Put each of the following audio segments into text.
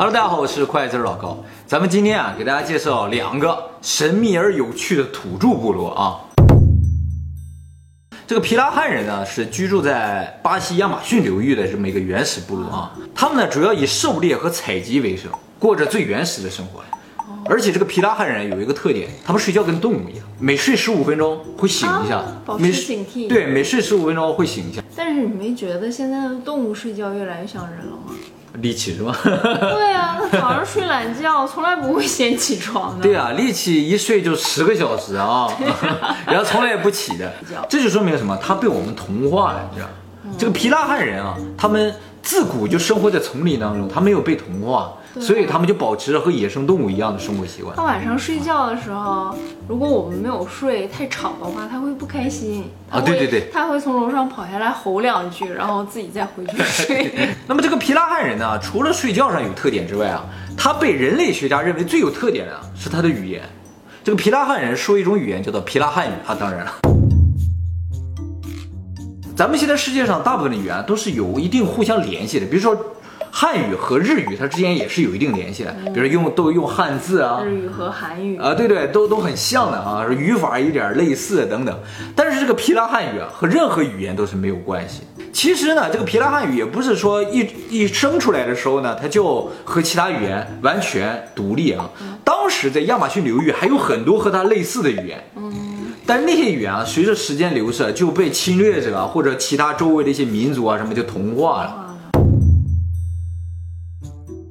Hello，大家好，我是快字老高。咱们今天啊，给大家介绍两个神秘而有趣的土著部落啊。这个皮拉汉人呢，是居住在巴西亚马逊流域的这么一个原始部落啊。他们呢，主要以狩猎和采集为生，过着最原始的生活。而且这个皮拉汉人有一个特点，他们睡觉跟动物一样，每睡十五分钟会醒一下，保持警惕。对，每睡十五分钟会醒一下。但是你没觉得现在的动物睡觉越来越像人了吗？力气是吧？对啊，他早上睡懒觉，从来不会先起床的。对啊，力气一睡就十个小时啊，然后从来也不起的，这就说明什么？他被我们同化了，你知道？这个皮拉汉人啊，他们自古就生活在丛林当中，他没有被同化，所以他们就保持着和野生动物一样的生活习惯。他晚上睡觉的时候，如果我们没有睡太吵的话，他会不开心啊对对对他会从楼上跑下来吼两句，然后自己再回去睡。那么这个皮拉汉人呢，除了睡觉上有特点之外啊，他被人类学家认为最有特点的啊是他的语言。这个皮拉汉人说一种语言叫做皮拉汉语啊，当然了。咱们现在世界上大部分的语言都是有一定互相联系的，比如说汉语和日语，它之间也是有一定联系的，比如用都用汉字啊，日语和韩语啊，对对，都都很像的啊，语法有点类似等等。但是这个皮拉汉语啊，和任何语言都是没有关系。其实呢，这个皮拉汉语也不是说一一生出来的时候呢，它就和其他语言完全独立啊。当时在亚马逊流域还有很多和它类似的语言，但是那些语言啊，随着时间流逝就被侵略者啊或者其他周围的一些民族啊什么就同化了。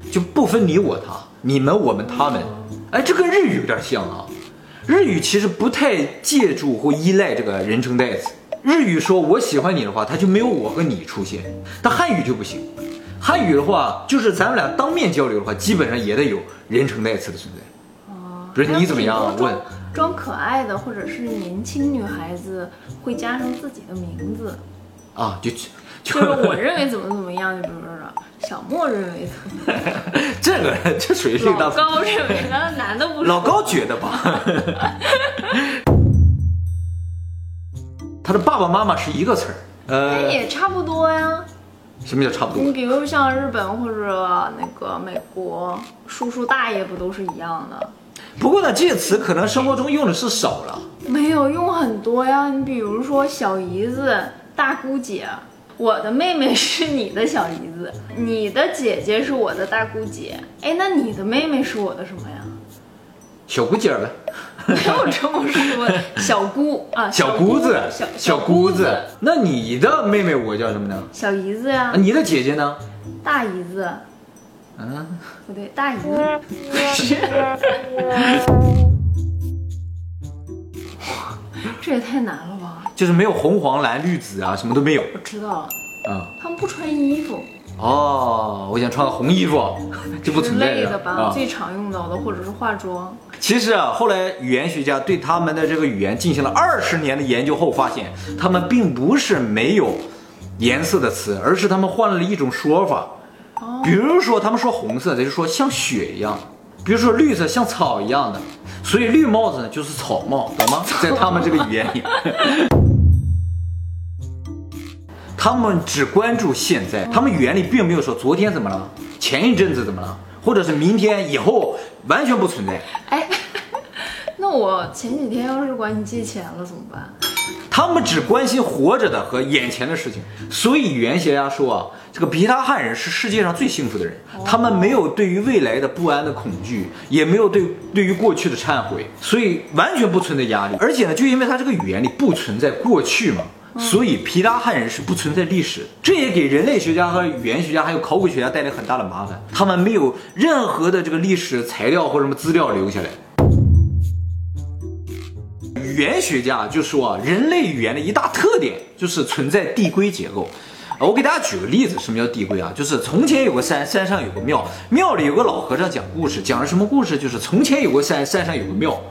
就不分你我他，你们我们他们，哎，这跟日语有点像啊。日语其实不太借助或依赖这个人称代词。日语说我喜欢你的话，它就没有我和你出现。但汉语就不行，汉语的话，就是咱们俩当面交流的话，基本上也得有人称代词的存在。哦不是你怎么样啊问装可爱的或者是年轻女孩子会加上自己的名字，啊，就就就是我认为怎么怎么样，就比如说小莫认为怎么怎么样，这个这属于是老高认为，那男的不是老高觉得吧，他的爸爸妈妈是一个词儿。哎呃，也差不多呀。什么叫差不多你？比如像日本或者那个美国，叔叔大爷不都是一样的？不过呢，这些词可能生活中用的是少了。没有用很多呀。你比如说小姨子、大姑姐，我的妹妹是你的小姨子，你的姐姐是我的大姑姐。哎，那你的妹妹是我的什么呀？小姑姐儿呗，没有这么说，小姑啊，小姑子，小小姑姑子。那你的妹妹我叫什么呢？小姨子呀啊，，你的姐姐呢？大姨子，嗯，不对，大姨子。这也太难了吧！就是没有红黄蓝绿紫啊，什么都没有我知道了，啊。他们不穿衣服哦，我想穿个红衣服，就不之存在类的吧，啊。最常用到的，或者是化妆。其实啊，后来语言学家对他们的这个语言进行了二十年的研究后，发现他们并不是没有颜色的词，而是他们换了一种说法。比如说，他们说红色，他就说像雪一样；比如说绿色像草一样的，所以绿帽子呢就是草帽，懂吗？在他们这个语言里，他们只关注现在，他们语言里并没有说昨天怎么了，前一阵子怎么了，或者是明天以后，完全不存在。哎，那我前几天要是管你借钱了怎么办？他们只关心活着的和眼前的事情，所以语言学家说啊，这个皮拉汉人是世界上最幸福的人。他们没有对于未来的不安的恐惧，也没有对对于过去的忏悔，所以完全不存在压力。而且呢，就因为他这个语言里不存在过去嘛，所以皮达汉人是不存在历史。这也给人类学家和语言学家还有考古学家带来很大的麻烦，他们没有任何的这个历史材料或什么资料留下来。语言学家就说啊，人类语言的一大特点就是存在递归结构。我给大家举个例子，什么叫递归啊？就是从前有个山，山上有个庙，庙里有个老和尚讲故事，讲了什么故事？就是从前有个山，山上有个庙。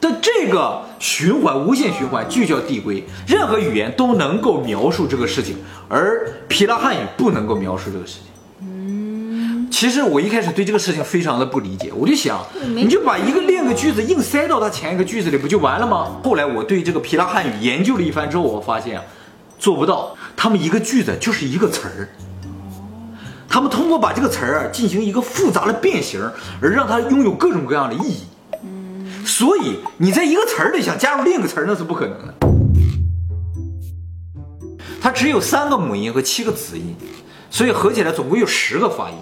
的这个循环，无限循环就叫递归。任何语言都能够描述这个事情，而皮拉汉语不能够描述这个事情。其实我一开始对这个事情非常的不理解，我就想，你就把一个另一个句子硬塞到它前一个句子里，不就完了吗？后来我对这个皮拉汉语研究了一番之后，我发现啊做不到，他们一个句子就是一个词儿。他们通过把这个词儿啊进行一个复杂的变形，而让它拥有各种各样的意义。所以你在一个词儿里想加入另一个词儿，那是不可能的。它只有三个母音和七个子音，所以合起来总共有十个发音。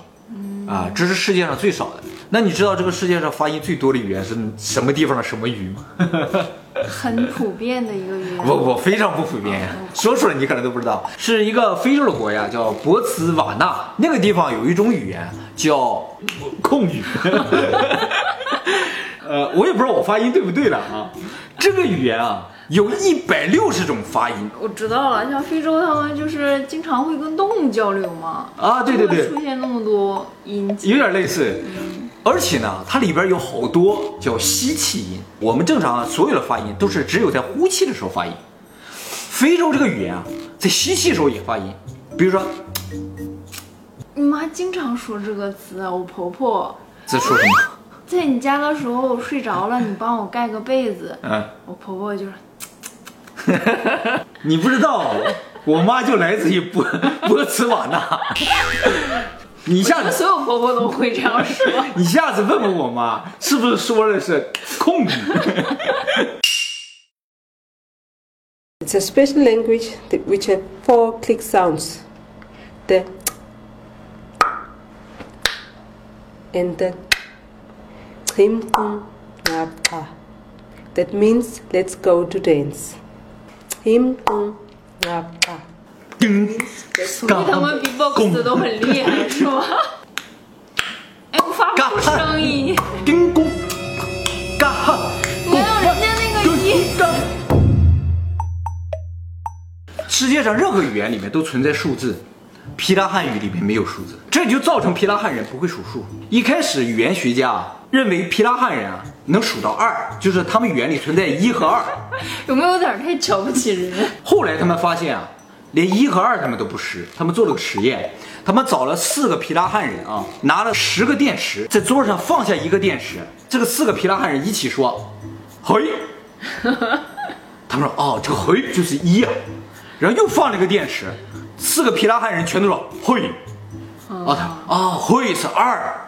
啊，这是世界上最少的。那你知道这个世界上发音最多的语言是什么地方的什么语吗？很普遍的一个语言。我我，非常不普遍呀！说出来你可能都不知道，是一个非洲的国家叫博茨瓦纳，那个地方有一种语言叫 控语。呃，我也不知道我发音对不对了啊。这个语言啊，有一百六十种发音。我知道了，像非洲他们就是经常会跟动物交流嘛。啊，对对对，出现那么多音节，有点类似。而且呢，它里边有好多叫吸气音。我们正常所有的发音都是只有在呼气的时候发音。非洲这个语言啊，在吸气的时候也发音。比如说，你妈经常说这个词啊。我婆婆在说什么？在你家的时候我睡着了，你帮我盖个被子。嗯，我婆婆就是。你不知道，我妈就来自于波波茨瓦纳。你下次所有婆婆都会这样说。你下次问问我妈，是不是说的是控制？It's a special language that which have four click sounds. The and the him That means let's go to dance. Him 所以他们 B-box 都很厉害，是吗？哎，我发不出声音。叮咚，嘎哈，没有人家那个音。世界上任何语言里面都存在数字，皮拉汉语里面没有数字，这就造成皮拉汉人不会数数。一开始语言学家认为皮拉汉人啊能数到二，就是他们语言里存在一和二。有没有点太瞧不起人？后来他们发现啊。连一和二他们都不识，他们做了个实验，他们找了四个皮拉汉人啊，拿了十个电池，在桌上放下一个电池，这个四个皮拉汉人一起说，嘿，他们说哦，这个嘿就是一啊，然后又放了一个电池，四个皮拉汉人全都说嘿，啊他啊嘿是二，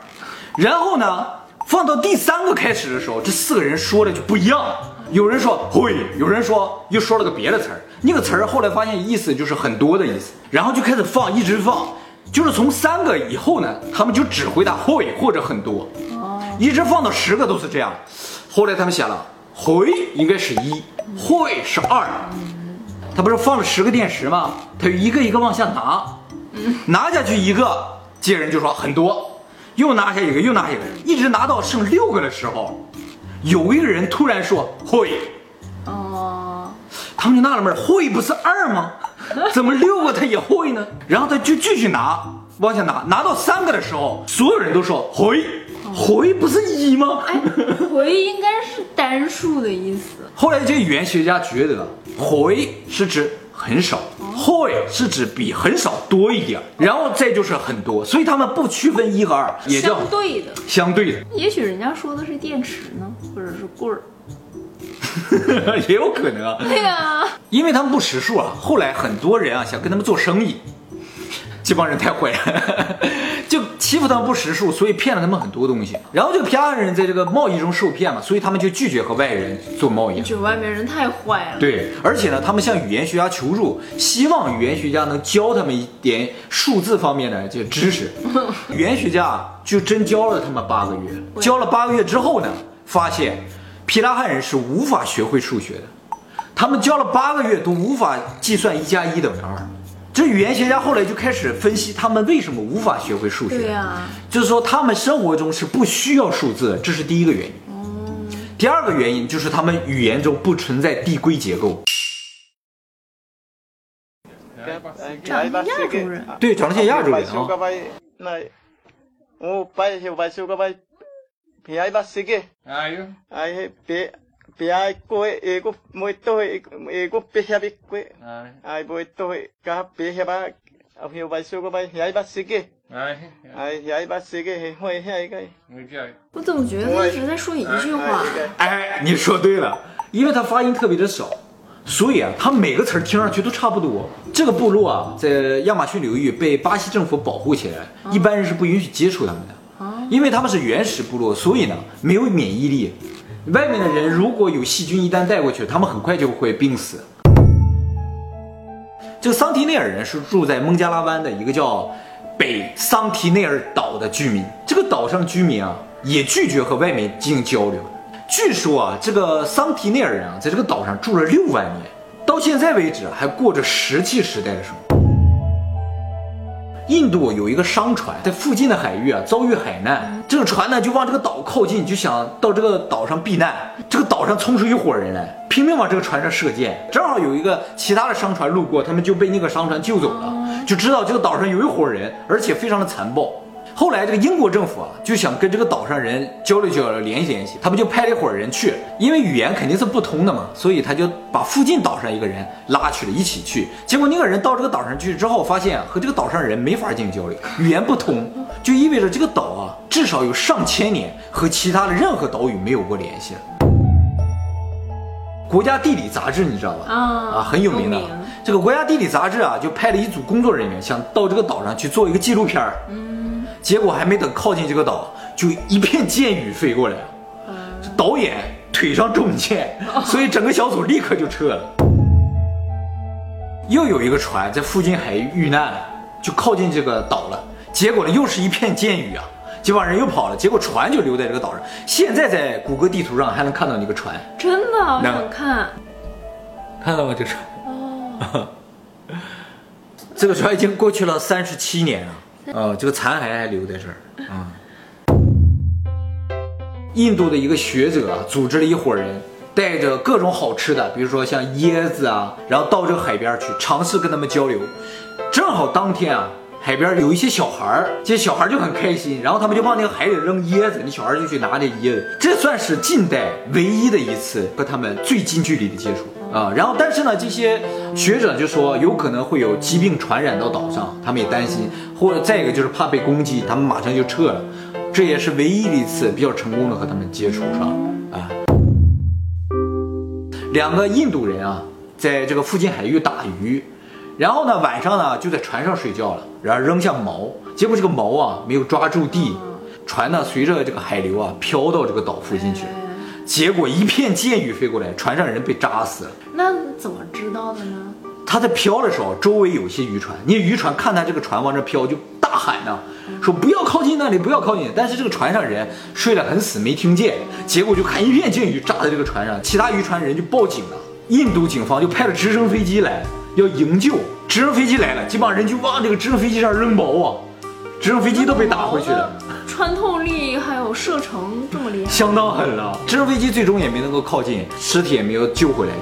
然后呢，放到第三个开始的时候，这四个人说的就不一样。有人说会，有人说又说了个别的词儿，那个词儿后来发现意思就是很多的意思，然后就开始放，一直放，就是从三个以后呢，他们就只回答会或者很多，一直放到十个都是这样。后来他们想了，会应该是一，会是二，他不是放了十个电池吗？他就一个一个往下拿，拿下去一个，接人就说很多，又拿下一个，又拿下一个，一直拿到剩六个的时候。有一个人突然说会，哦，他们就纳了闷会不是二吗？怎么六个他也会呢？然后他就继续拿，往下拿，拿到三个的时候，所有人都说回，回不是一吗？哎，回应该是单数的意思。后来这些语言学家觉得，回是指。很少，会是指比很少多一点，然后再就是很多，所以他们不区分一和二，也叫相对的，相对的。也许人家说的是电池呢，或者是棍儿，也有可能。对呀，因为他们不识数啊。后来很多人啊想跟他们做生意，这帮人太坏了。就欺负他们不识数，所以骗了他们很多东西。然后这个皮拉人在这个贸易中受骗嘛，所以他们就拒绝和外人做贸易。就外面人太坏了。对，而且呢，他们向语言学家求助，希望语言学家能教他们一点数字方面的这个知识。语言学家就真教了他们八个月，教了八个月之后呢，发现皮拉汉人是无法学会数学的。他们教了八个月都无法计算一加一等于二。这语言学家后来就开始分析他们为什么无法学会数学。对呀，就是说他们生活中是不需要数字，这是第一个原因。哦。第二个原因就是他们语言中不存在递归结构。长得亚洲人。对，长得像亚洲人啊。我怎么觉得他一直在说一句话？哎，你说对了，因为他发音特别的少，所以啊，他每个词儿听上去都差不多。这个部落啊，在亚马逊流域被巴西政府保护起来，一般人是不允许接触他们的，因为他们是原始部落，所以呢没有免疫力。外面的人如果有细菌一旦带过去，他们很快就会病死。这个桑提内尔人是住在孟加拉湾的一个叫北桑提内尔岛的居民，这个岛上居民啊也拒绝和外面进行交流。据说啊，这个桑提内尔人啊，在这个岛上住了六万年，到现在为止还过着石器时代的生活。印度有一个商船在附近的海域啊遭遇海难，这个船呢就往这个岛靠近，就想到这个岛上避难。这个岛上冲出一伙人来，拼命往这个船上射箭。正好有一个其他的商船路过，他们就被那个商船救走了，就知道这个岛上有一伙人，而且非常的残暴。后来，这个英国政府啊，就想跟这个岛上人交流交流、联系联系，他不就派了一伙人去，因为语言肯定是不通的嘛，所以他就把附近岛上一个人拉去了，一起去。结果那个人到这个岛上去之后，发现和这个岛上人没法进行交流，语言不通，就意味着这个岛啊，至少有上千年和其他的任何岛屿没有过联系了。国家地理杂志你知道吧？啊，很有名的。这个国家地理杂志啊，就派了一组工作人员，想到这个岛上去做一个纪录片儿。结果还没等靠近这个岛，就一片箭雨飞过来，导演腿上中箭，所以整个小组立刻就撤了。又有一个船在附近海域遇难，就靠近这个岛了。结果呢，又是一片箭雨啊，这帮人又跑了，结果船就留在这个岛上。现在在谷歌地图上还能看到那个船，真的，我想看，看到吗？这船，哦，这个船已经过去了三十七年了。呃，这个残骸还留在这儿啊。印度的一个学者，组织了一伙人，带着各种好吃的，比如说像椰子啊，然后到这个海边去尝试跟他们交流。正好当天啊，海边有一些小孩儿，这些小孩就很开心，然后他们就往那个海里扔椰子，那小孩就去拿那椰子。这算是近代唯一的一次和他们最近距离的接触。啊，然后但是呢，这些学者就说有可能会有疾病传染到岛上，他们也担心，或者再一个就是怕被攻击，他们马上就撤了。这也是唯一的一次比较成功的和他们接触上啊。两个印度人啊，在这个附近海域打鱼，然后呢晚上呢就在船上睡觉了，然后扔下锚，结果这个锚啊没有抓住地，船呢随着这个海流啊飘到这个岛附近去了。结果一片箭雨飞过来，船上人被扎死了。那怎么知道的呢？他在飘的时候，周围有些渔船，你渔船看他这个船往这飘，就大喊呢，说不要靠近那里，不要靠近。但是这个船上人睡得很死，没听见。结果就看一片箭雨炸在这个船上，其他渔船人就报警了。印度警方就派了直升飞机来要营救。直升飞机来了，这帮人就往这个直升飞机上扔锚啊，直升飞机都被打回去了。穿透力还有射程这么厉害，相当狠了。直升飞机最终也没能够靠近，尸体也没有救回来。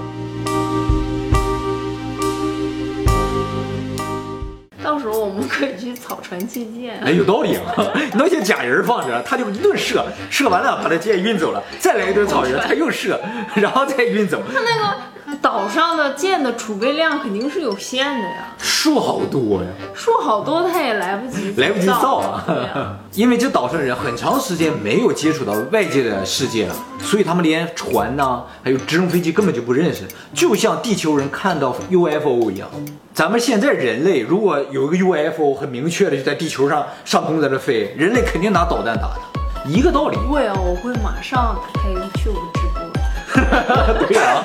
可以去草船借箭。哎，有道理啊！那些假人放着，他就一顿射，射完了把他箭运走了，再来一顿草人，他又射，然后再运走。他那个。岛上的剑的储备量肯定是有限的呀，树好多呀，树好多，他也来不及来不及造啊，因为这岛上人很长时间没有接触到外界的世界了，所以他们连船呐，还有直升飞机根本就不认识，就像地球人看到 UFO 一样。咱们现在人类如果有一个 UFO 很明确的就在地球上上空在这飞，人类肯定拿导弹打他，一个道理。会啊，我会马上打开 YouTube 直播。对啊。